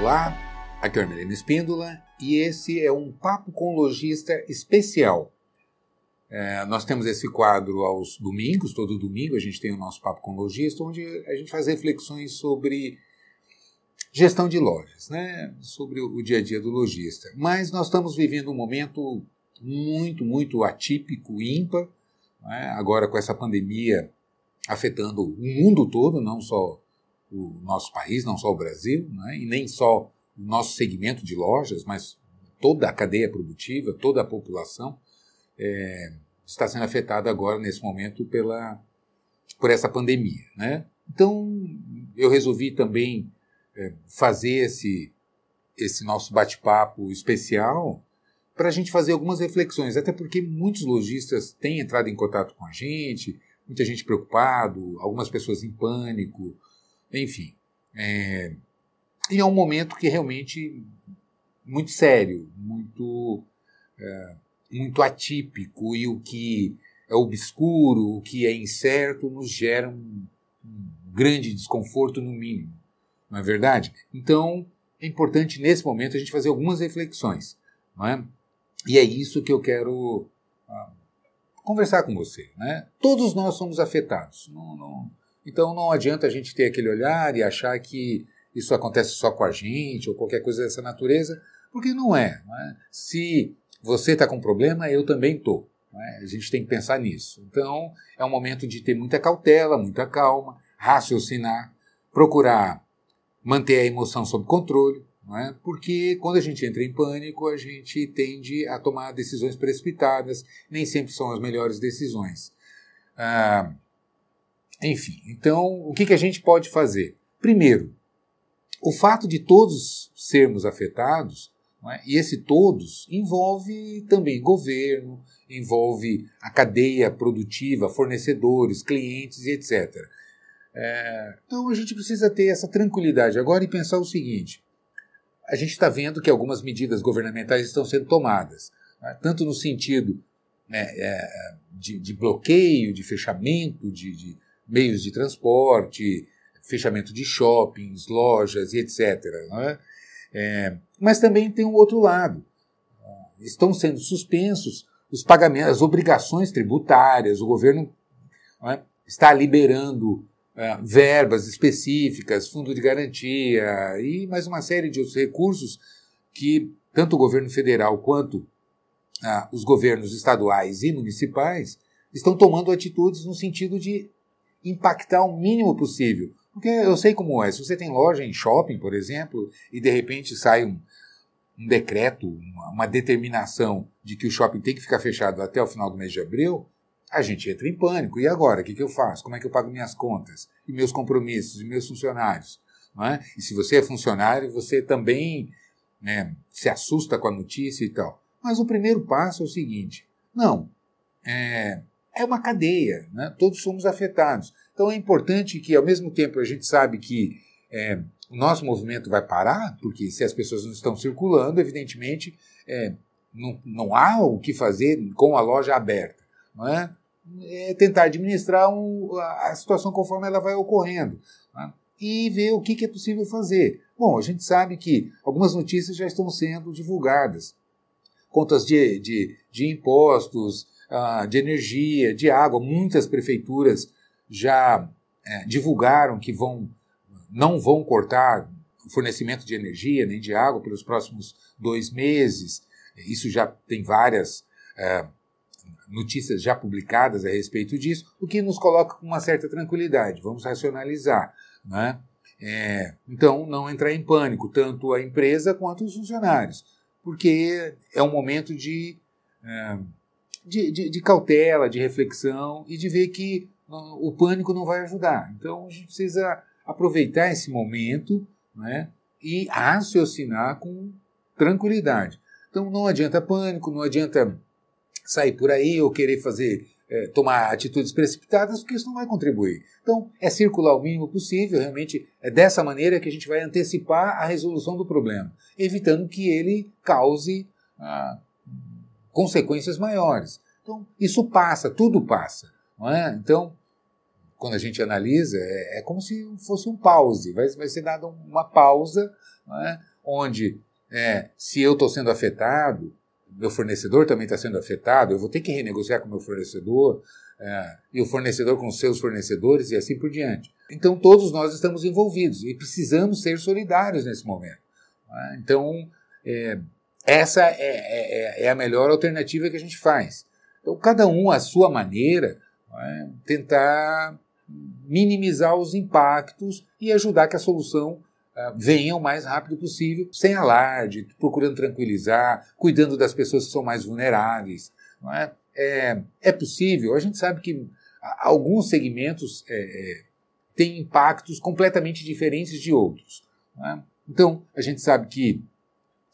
Olá, aqui é o Hermelino Espíndola e esse é um Papo com Logista especial. É, nós temos esse quadro aos domingos, todo domingo a gente tem o nosso Papo com Logista, onde a gente faz reflexões sobre gestão de lojas, né? sobre o dia a dia do lojista. Mas nós estamos vivendo um momento muito, muito atípico, ímpar, né? agora com essa pandemia afetando o mundo todo, não só o nosso país, não só o Brasil, né? e nem só o nosso segmento de lojas, mas toda a cadeia produtiva, toda a população é, está sendo afetada agora, nesse momento, pela, por essa pandemia. Né? Então, eu resolvi também é, fazer esse, esse nosso bate-papo especial para a gente fazer algumas reflexões, até porque muitos lojistas têm entrado em contato com a gente, muita gente preocupado, algumas pessoas em pânico, enfim. É, e é um momento que realmente muito sério, muito, é, muito atípico, e o que é obscuro, o que é incerto, nos gera um, um grande desconforto, no mínimo. Não é verdade? Então, é importante nesse momento a gente fazer algumas reflexões. Não é? E é isso que eu quero ah, conversar com você. Né? Todos nós somos afetados. Não, não, então não adianta a gente ter aquele olhar e achar que isso acontece só com a gente ou qualquer coisa dessa natureza, porque não é. Não é? Se você está com problema, eu também estou. É? A gente tem que pensar nisso. Então é um momento de ter muita cautela, muita calma, raciocinar, procurar manter a emoção sob controle, é? porque quando a gente entra em pânico, a gente tende a tomar decisões precipitadas, nem sempre são as melhores decisões. Ah, enfim, então o que, que a gente pode fazer? Primeiro, o fato de todos sermos afetados, é? e esse todos envolve também governo, envolve a cadeia produtiva, fornecedores, clientes e etc. É, então a gente precisa ter essa tranquilidade agora e pensar o seguinte: a gente está vendo que algumas medidas governamentais estão sendo tomadas, né? tanto no sentido né, é, de, de, bloqueio, de fechamento de, de meios de transporte, fechamento de shoppings, lojas e etc. É? É, mas também tem um outro lado. Estão sendo suspensos os pagamentos, as obrigações tributárias, o governo é, está liberando é, verbas específicas, fundo de garantia e mais uma série de outros recursos que tanto o governo federal quanto ah, os governos estaduais e municipais estão tomando atitudes no sentido de impactar o mínimo possível. Porque eu sei como é. Se você tem loja em shopping, por exemplo, e de repente sai um, um decreto, uma, uma, determinação de que o shopping tem que ficar fechado até o final do mês de abril, a gente entra em pânico. E agora? O que, que eu faço? Como é que eu pago minhas contas? E meus compromissos? E meus funcionários? É? E se você é funcionário, você também né, se assusta com a notícia e tal. Mas o primeiro passo é o seguinte: não, é, é uma cadeia, né? todos somos afetados. Então é importante que, ao mesmo tempo, a gente sabe que é, o nosso movimento vai parar, porque se as pessoas não estão circulando, evidentemente é, não, não há o que fazer com a loja aberta. Não é? é tentar administrar um, a situação conforme ela vai ocorrendo né? e ver o que, que é possível fazer. Bom, a gente sabe que algumas notícias já estão sendo divulgadas. Contas de, de, de impostos, uh, de energia, de água, muitas prefeituras já é, divulgaram que vão, não vão cortar o fornecimento de energia nem de água pelos próximos dois meses. Isso já tem várias é, notícias já publicadas a respeito disso, o que nos coloca com uma certa tranquilidade. Vamos racionalizar. Né? É, então, não entrar em pânico, tanto a empresa quanto os funcionários, porque é um momento de, é, de, de, de cautela, de reflexão e de ver que o pânico não vai ajudar. Então a gente precisa aproveitar esse momento né, e raciocinar com tranquilidade. Então não adianta pânico, não adianta sair por aí ou querer fazer, é, tomar atitudes precipitadas, porque isso não vai contribuir. Então é circular o mínimo possível, realmente é dessa maneira que a gente vai antecipar a resolução do problema, evitando que ele cause ah, consequências maiores. Então isso passa, tudo passa. Não é? Então quando a gente analisa, é, é como se fosse um pause, vai, vai ser dada uma pausa, é? onde é, se eu estou sendo afetado, meu fornecedor também está sendo afetado, eu vou ter que renegociar com meu fornecedor, é, e o fornecedor com seus fornecedores e assim por diante. Então todos nós estamos envolvidos e precisamos ser solidários nesse momento. Né? Então é, essa é, é, é, a melhor alternativa que a gente faz. Então cada um à sua maneira né? tentar minimizar os impactos e ajudar que a solução uh, venha o mais rápido possível, sem alarde, procurando tranquilizar, cuidando das pessoas que são mais vulneráveis. É? É, é? possível, a gente sabe que alguns segmentos é, é, têm impactos completamente diferentes de outros. É? Então, a gente sabe que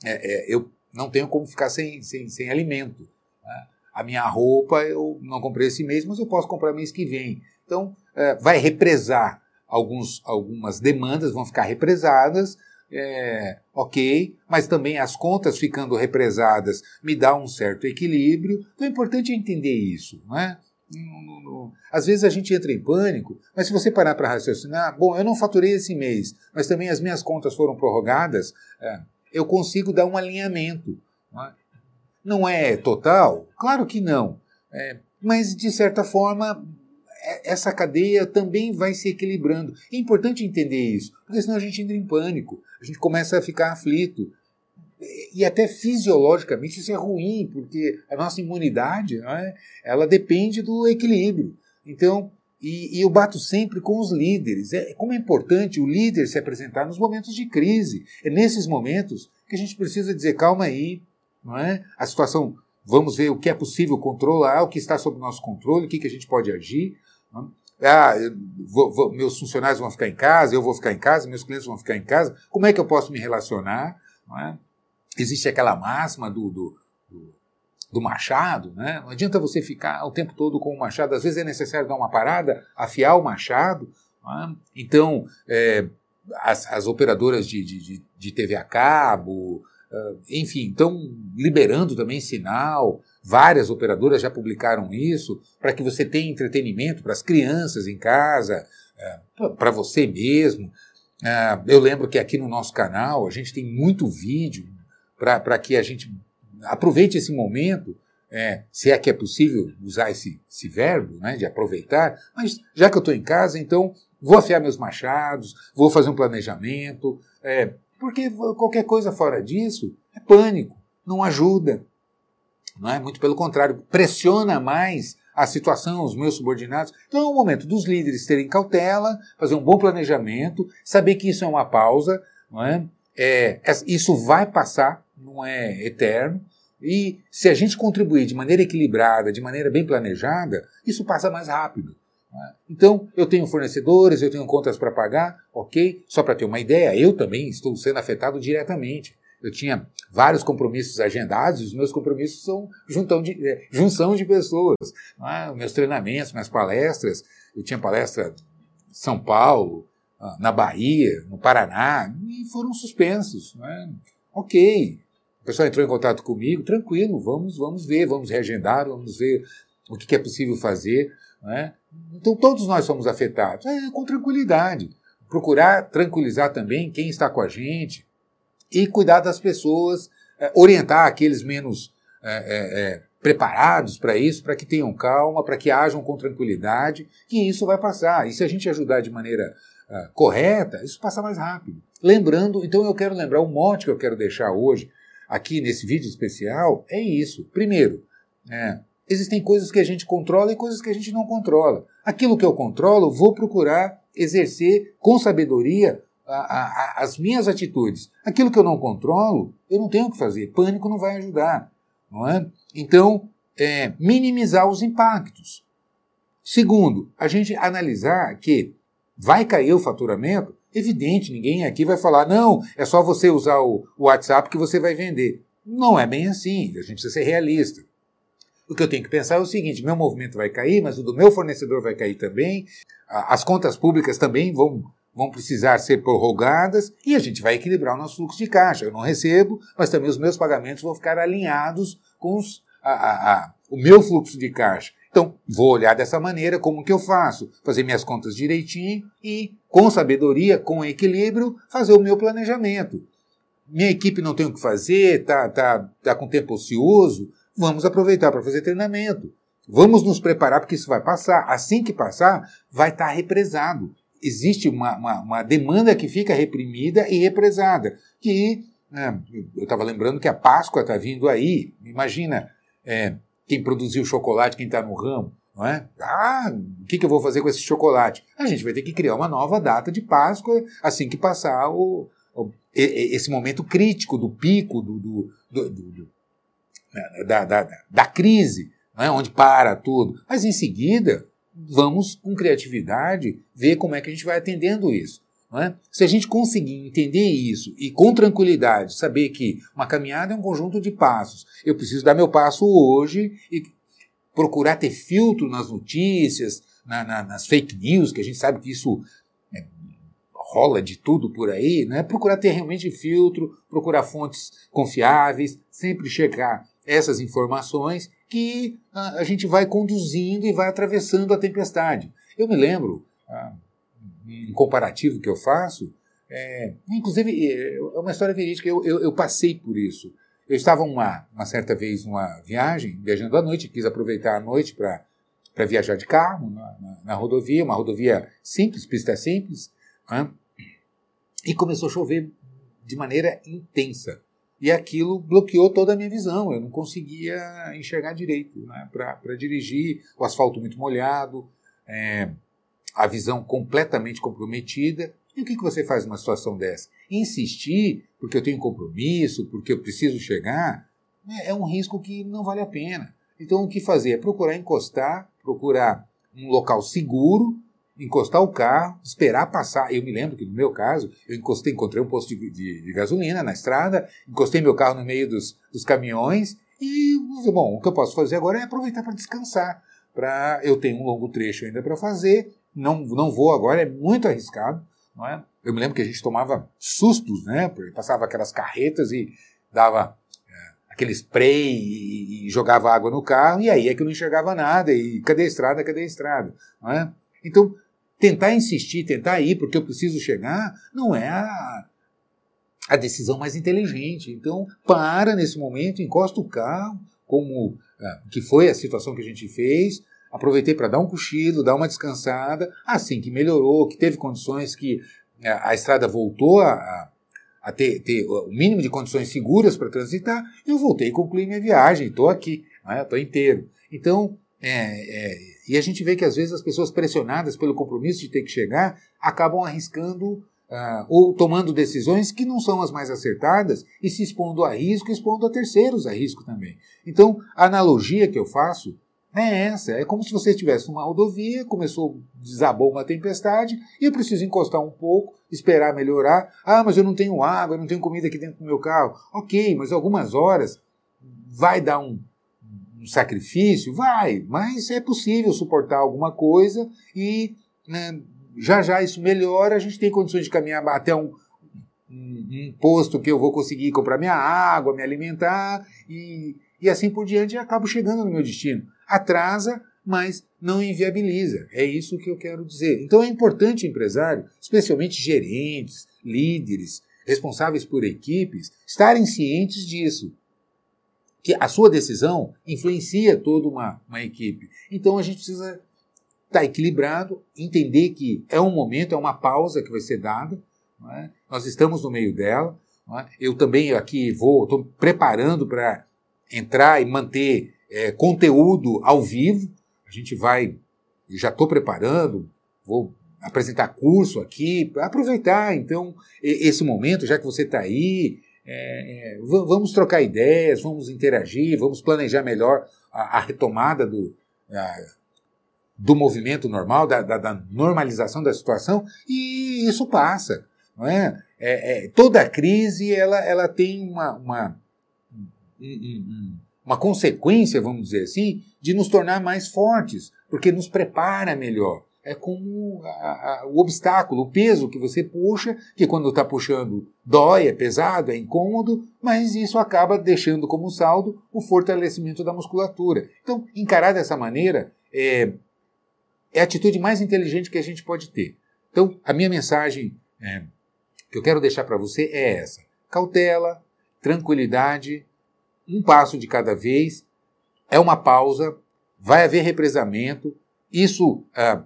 é, eu não tenho como ficar sem, sem, sem alimento. Né? A minha roupa eu não comprei esse mês, mas eu posso comprar mês que vem. Então, é, vai represar alguns, algumas demandas, vão ficar represadas, é, ok, mas também as contas ficando represadas me dá um certo equilíbrio. Então é importante entender isso, não é? Às vezes a gente entra em pânico, mas se você parar para raciocinar, bom, eu não faturei esse mês, mas também as minhas contas foram prorrogadas, é, eu consigo dar um alinhamento. Não é, não é total? Claro que não. É, mas de certa forma é, essa cadeia também vai se equilibrando. É importante entender isso, porque senão a gente entra em pânico, a gente começa a ficar aflito. E até fisiologicamente isso é ruim, porque a nossa imunidade é? ela depende do equilíbrio. Então, e, e, eu bato sempre com os líderes. É, como é importante o líder se apresentar nos momentos de crise. É nesses momentos que a gente precisa dizer, calma aí, não é? A situação, vamos ver o que é possível controlar, o que está sob nosso controle, o que, que a gente pode agir. Ah, vou, vou, meus funcionários vão ficar em casa, eu vou ficar em casa, meus clientes vão ficar em casa. Como é que eu posso me relacionar? É? Existe aquela máxima do, do, do, do, machado, né? não adianta você ficar o tempo todo com o machado. Às vezes é necessário dar uma parada, afiar o machado. É? Então, é, as, as, operadoras de, de, de TV a cabo, uh, enfim, estão liberando também sinal. Várias operadoras já publicaram isso para que você tenha entretenimento para as crianças em casa, é, para você mesmo. É, eu lembro que aqui no nosso canal a gente tem muito vídeo para que a gente aproveite esse momento, é, se é que é possível usar esse, esse verbo, né, de aproveitar, mas já que eu estou em casa, então vou afiar meus machados, vou fazer um planejamento, é, porque qualquer coisa fora disso é pânico, não ajuda não é? Muito pelo contrário, pressiona mais a situação, os meus subordinados. Então é o momento dos líderes terem cautela, fazer um bom planejamento, saber que isso é uma pausa, não é? é isso vai passar, não é eterno. E se a gente contribuir de maneira equilibrada, de maneira bem planejada, isso passa mais rápido. É? Então, eu tenho fornecedores, eu tenho contas para pagar, ok? Só para ter uma ideia, eu também estou sendo afetado diretamente. Eu tinha vários compromissos agendados, os meus compromissos são de, é, junção de pessoas. É? Meus treinamentos, minhas palestras, eu tinha palestra em São Paulo, ah, na Bahia, no Paraná, e foram suspensos. É? Ok. O pessoal entrou em contato comigo, tranquilo, vamos, vamos ver, vamos reagendar, vamos ver o que é possível fazer. É? Então todos nós somos afetados, é, com tranquilidade. Procurar tranquilizar também quem está com a gente, e cuidar das pessoas, é, orientar aqueles menos é, é, é preparados para isso, para que tenham calma, para que ajam com tranquilidade, que isso vai passar. E se a gente ajudar de maneira uh, correta, isso passa mais rápido. Lembrando, então eu quero lembrar, o mote que eu quero deixar hoje, aqui nesse vídeo especial, é isso. Primeiro, é, existem coisas que a gente controla e coisas que a gente não controla. Aquilo que eu controlo, vou procurar exercer com sabedoria a, a, as minhas atitudes. Aquilo que eu não controlo, eu não tenho o que fazer. Pânico não vai ajudar. Não é? Então, é, minimizar os impactos. Segundo, a gente analisar que vai cair o faturamento. Evidente, ninguém aqui vai falar, não, é só você usar o, WhatsApp que você vai vender. Não é bem assim, a gente precisa ser realista. O que eu tenho que pensar é o seguinte: meu movimento vai cair, mas o do meu fornecedor vai cair também, as contas públicas também vão vão precisar ser prorrogadas e a gente vai equilibrar o nosso fluxo de caixa. Eu não recebo, mas também os meus pagamentos vão ficar alinhados com os, a, a, a, o meu fluxo de caixa. Então, vou olhar dessa maneira como que eu faço, fazer minhas contas direitinho e, com sabedoria, com equilíbrio, fazer o meu planejamento. minha equipe não tem o que fazer, tá, tá, tá com tempo ocioso, vamos aproveitar para fazer treinamento. Vamos nos preparar porque isso vai passar. Assim que passar, vai estar tá represado. Existe uma, uma, uma, demanda que fica reprimida e represada. Que é, eu estava lembrando que a Páscoa está vindo aí. Imagina é, quem produziu chocolate, quem está no ramo. Não é? Ah, o que, que eu vou fazer com esse chocolate? A gente vai ter que criar uma nova data de Páscoa assim que passar o, o esse momento crítico do pico do, do, do, do né, da, da, da, crise, é? onde para tudo. Mas em seguida, vamos com criatividade ver como é que a gente vai atendendo isso. É? Se a gente conseguir entender isso e com tranquilidade saber que uma caminhada é um conjunto de passos, eu preciso dar meu passo hoje e procurar ter filtro nas notícias, na, na, nas fake news, que a gente sabe que isso é, rola de tudo por aí, né? procurar ter realmente filtro, procurar fontes confiáveis, sempre checar essas informações que a, a gente vai conduzindo e vai atravessando a tempestade. Eu me lembro, ah, um comparativo que eu faço, é, inclusive é uma história verídica, eu, eu, eu passei por isso. Eu estava uma, uma certa vez numa viagem, viajando à noite, quis aproveitar a noite para viajar de carro na, na, na, rodovia, uma rodovia simples, pista simples, né? e começou a chover de maneira intensa. E aquilo bloqueou toda a minha visão, eu não conseguia enxergar direito né? para dirigir, o asfalto muito molhado, é, a visão completamente comprometida. E o que, que você faz numa situação dessa? Insistir, porque eu tenho compromisso, porque eu preciso chegar, é, é um risco que não vale a pena. Então, o que fazer? É procurar encostar, procurar um local seguro, encostar o carro, esperar passar. Eu me lembro que no meu caso, eu encostei, encontrei um posto de, de, de gasolina na estrada, encostei meu carro no meio dos, dos caminhões e, bom, o que eu posso fazer agora é aproveitar para descansar. Para eu tenho um longo trecho ainda para fazer, não, não vou agora, é muito arriscado. Não é? Eu me lembro que a gente tomava sustos, né? Porque passava aquelas carretas e dava é, aquele spray e, e, jogava água no carro, e aí é que eu não enxergava nada, e cadê a estrada, cadê a estrada? Não é? Então, tentar insistir, tentar ir porque eu preciso chegar, não é a, a decisão mais inteligente. Então, para nesse momento, encosta o carro, como é, que foi a situação que a gente fez, aproveitei para dar um cochilo, dar uma descansada, assim que melhorou, que teve condições que é, a estrada voltou a, a ter, ter, o mínimo de condições seguras para transitar, eu voltei e concluí minha viagem, estou aqui, estou né, inteiro. Então, é, é, e a gente vê que às vezes as pessoas pressionadas pelo compromisso de ter que chegar acabam arriscando uh, ou tomando decisões que não são as mais acertadas e se expondo a risco, expondo a terceiros a risco também. Então, a analogia que eu faço é essa. É como se você estivesse numa rodovia, começou, desabou uma tempestade, e eu preciso encostar um pouco, esperar melhorar. Ah, mas eu não tenho água, eu não tenho comida aqui dentro do meu carro. Ok, mas algumas horas vai dar um, um sacrifício? Vai, mas é possível suportar alguma coisa e né, já já isso melhora, a gente tem condições de caminhar até um, um, um posto que eu vou conseguir comprar minha água, me alimentar e, e assim por diante acabo chegando no meu destino atrasa, mas não inviabiliza. É isso que eu quero dizer. Então é importante empresário, especialmente gerentes, líderes, responsáveis por equipes, estarem cientes disso. Que a sua decisão influencia toda uma, uma equipe. Então a gente precisa estar equilibrado, entender que é um momento, é uma pausa que vai ser dada. É? Nós estamos no meio dela. É? Eu também aqui vou, estou preparando para entrar e manter é, conteúdo ao vivo. A gente vai, já estou preparando, vou apresentar curso aqui, aproveitar então esse momento, já que você está aí, é, é vamos trocar ideias, vamos interagir, vamos planejar melhor a, a retomada do, a, do movimento normal, da, da, da, normalização da situação, e isso passa. Não é? é, é toda crise ela, ela tem uma, uma um, um, uma consequência, vamos dizer assim, de nos tornar mais fortes, porque nos prepara melhor. É como a, a, o obstáculo, o peso que você puxa, que quando está puxando dói, é pesado, é incômodo, mas isso acaba deixando como saldo o fortalecimento da musculatura. Então, encarar dessa maneira é, é a atitude mais inteligente que a gente pode ter. Então, a minha mensagem é, que eu quero deixar para você é essa. cautela, tranquilidade, um passo de cada vez, é uma pausa, vai haver represamento, isso ah,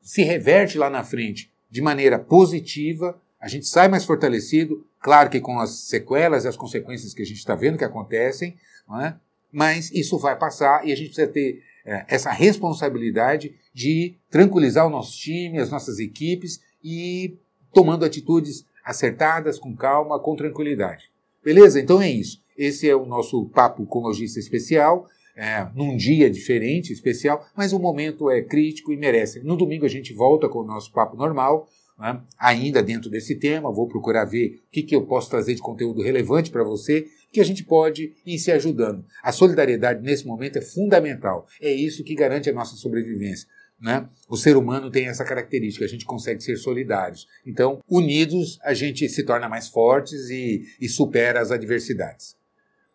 se reverte lá na frente de maneira positiva, a gente sai mais fortalecido, claro que com as sequelas e as consequências que a gente está vendo que acontecem, é? mas isso vai passar e a gente precisa ter é, essa responsabilidade de tranquilizar o nosso time, as nossas equipes e tomando atitudes acertadas, com calma, com tranquilidade. Beleza? Então é isso. Esse é o nosso papo com lojista especial, é, num dia diferente, especial, mas o momento é crítico e merece. No domingo a gente volta com o nosso papo normal, né? ainda dentro desse tema. Vou procurar ver o que, que eu posso trazer de conteúdo relevante para você, que a gente pode ir se ajudando. A solidariedade nesse momento é fundamental. É isso que garante a nossa sobrevivência. Né? O ser humano tem essa característica, a gente consegue ser solidários. Então, unidos, a gente se torna mais fortes e, e supera as adversidades.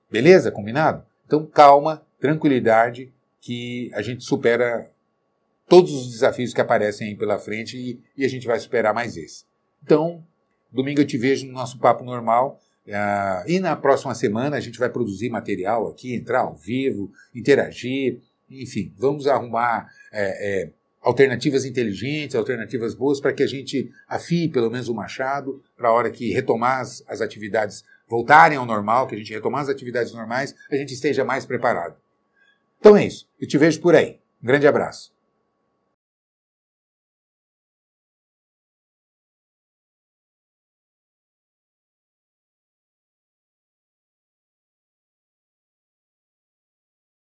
Beleza? Combinado? Então, calma, tranquilidade, que a gente supera todos os desafios que aparecem aí pela frente e, e, a gente vai superar mais esse. Então, domingo eu te vejo no nosso papo normal. Uh, e na próxima semana a gente vai produzir material aqui, entrar ao vivo, interagir, enfim, vamos arrumar é, é, alternativas inteligentes, alternativas boas para que a gente afie pelo menos o machado para a hora que retomar as, as atividades voltarem ao normal, que a gente retomar as atividades normais, a gente esteja mais preparado. Então é isso. Eu te vejo por aí. Um grande abraço.